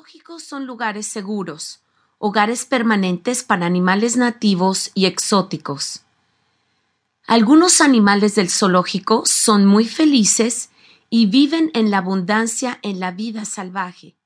zoológicos son lugares seguros, hogares permanentes para animales nativos y exóticos. Algunos animales del zoológico son muy felices y viven en la abundancia en la vida salvaje.